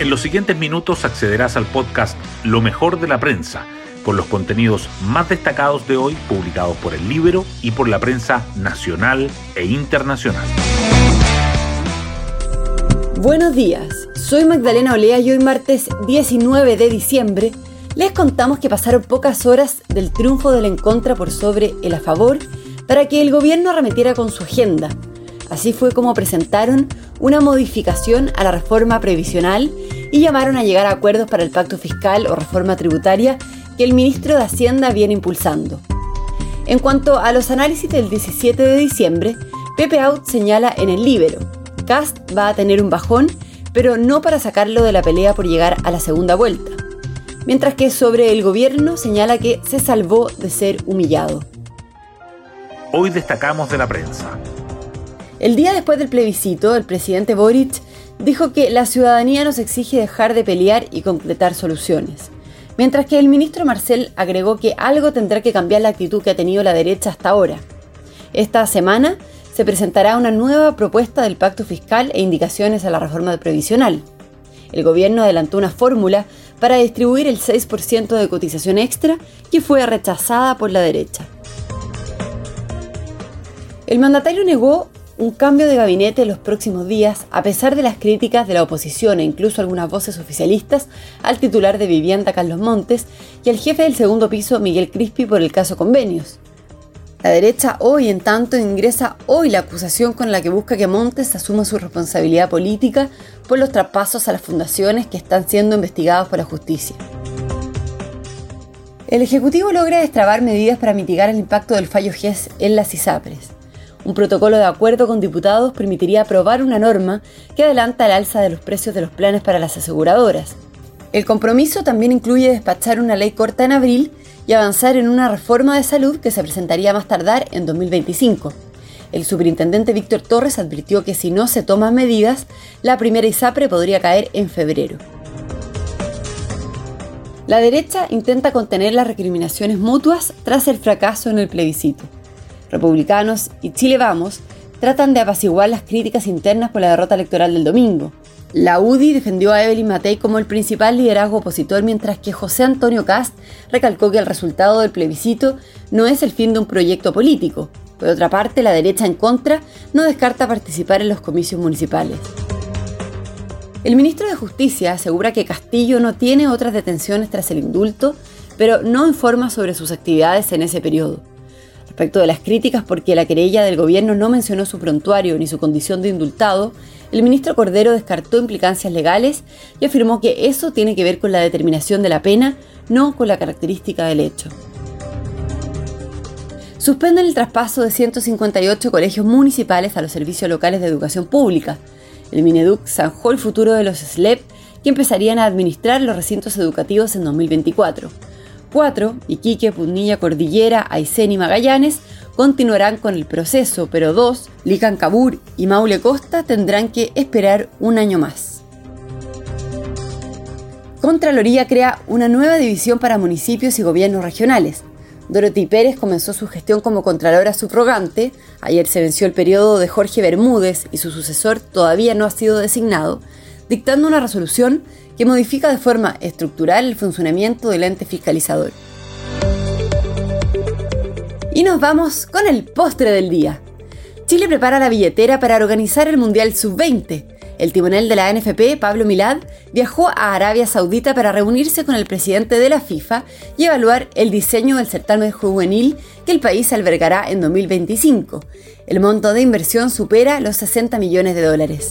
En los siguientes minutos accederás al podcast Lo mejor de la prensa, con los contenidos más destacados de hoy publicados por el libro y por la prensa nacional e internacional. Buenos días, soy Magdalena Olea y hoy martes 19 de diciembre les contamos que pasaron pocas horas del triunfo del en contra por sobre el a favor para que el gobierno arremetiera con su agenda. Así fue como presentaron una modificación a la reforma previsional y llamaron a llegar a acuerdos para el pacto fiscal o reforma tributaria que el ministro de Hacienda viene impulsando. En cuanto a los análisis del 17 de diciembre, Pepe Out señala en el Libero, Cast va a tener un bajón, pero no para sacarlo de la pelea por llegar a la segunda vuelta mientras que sobre el gobierno señala que se salvó de ser humillado. Hoy destacamos de la prensa. El día después del plebiscito, el presidente Boric dijo que la ciudadanía nos exige dejar de pelear y completar soluciones. Mientras que el ministro Marcel agregó que algo tendrá que cambiar la actitud que ha tenido la derecha hasta ahora. Esta semana se presentará una nueva propuesta del pacto fiscal e indicaciones a la reforma previsional. El gobierno adelantó una fórmula para distribuir el 6% de cotización extra que fue rechazada por la derecha. El mandatario negó un cambio de gabinete en los próximos días, a pesar de las críticas de la oposición e incluso algunas voces oficialistas al titular de vivienda Carlos Montes y al jefe del segundo piso Miguel Crispi por el caso convenios. La derecha hoy, en tanto, ingresa hoy la acusación con la que busca que Montes asuma su responsabilidad política por los traspasos a las fundaciones que están siendo investigados por la justicia. El Ejecutivo logra destrabar medidas para mitigar el impacto del fallo GES en las ISAPRES. Un protocolo de acuerdo con diputados permitiría aprobar una norma que adelanta el alza de los precios de los planes para las aseguradoras. El compromiso también incluye despachar una ley corta en abril y avanzar en una reforma de salud que se presentaría más tardar en 2025. El superintendente Víctor Torres advirtió que si no se toman medidas, la primera ISAPRE podría caer en febrero. La derecha intenta contener las recriminaciones mutuas tras el fracaso en el plebiscito. Republicanos y Chile Vamos tratan de apaciguar las críticas internas por la derrota electoral del domingo. La UDI defendió a Evelyn Matei como el principal liderazgo opositor, mientras que José Antonio Cast recalcó que el resultado del plebiscito no es el fin de un proyecto político. Por otra parte, la derecha en contra no descarta participar en los comicios municipales. El ministro de Justicia asegura que Castillo no tiene otras detenciones tras el indulto, pero no informa sobre sus actividades en ese periodo. Respecto de las críticas porque la querella del gobierno no mencionó su prontuario ni su condición de indultado, el ministro Cordero descartó implicancias legales y afirmó que eso tiene que ver con la determinación de la pena, no con la característica del hecho. Suspenden el traspaso de 158 colegios municipales a los servicios locales de educación pública. El Mineduc zanjó el futuro de los SLEP que empezarían a administrar los recintos educativos en 2024. Cuatro, Iquique, Punilla, Cordillera, Aysén y Magallanes, continuarán con el proceso, pero dos, Licancabur y Maule Costa, tendrán que esperar un año más. Contraloría crea una nueva división para municipios y gobiernos regionales. Dorothy Pérez comenzó su gestión como Contralora subrogante. Ayer se venció el periodo de Jorge Bermúdez y su sucesor todavía no ha sido designado, dictando una resolución que modifica de forma estructural el funcionamiento del ente fiscalizador. Y nos vamos con el postre del día. Chile prepara la billetera para organizar el Mundial Sub-20. El timonel de la NFP, Pablo Milad, viajó a Arabia Saudita para reunirse con el presidente de la FIFA y evaluar el diseño del certamen juvenil que el país albergará en 2025. El monto de inversión supera los 60 millones de dólares.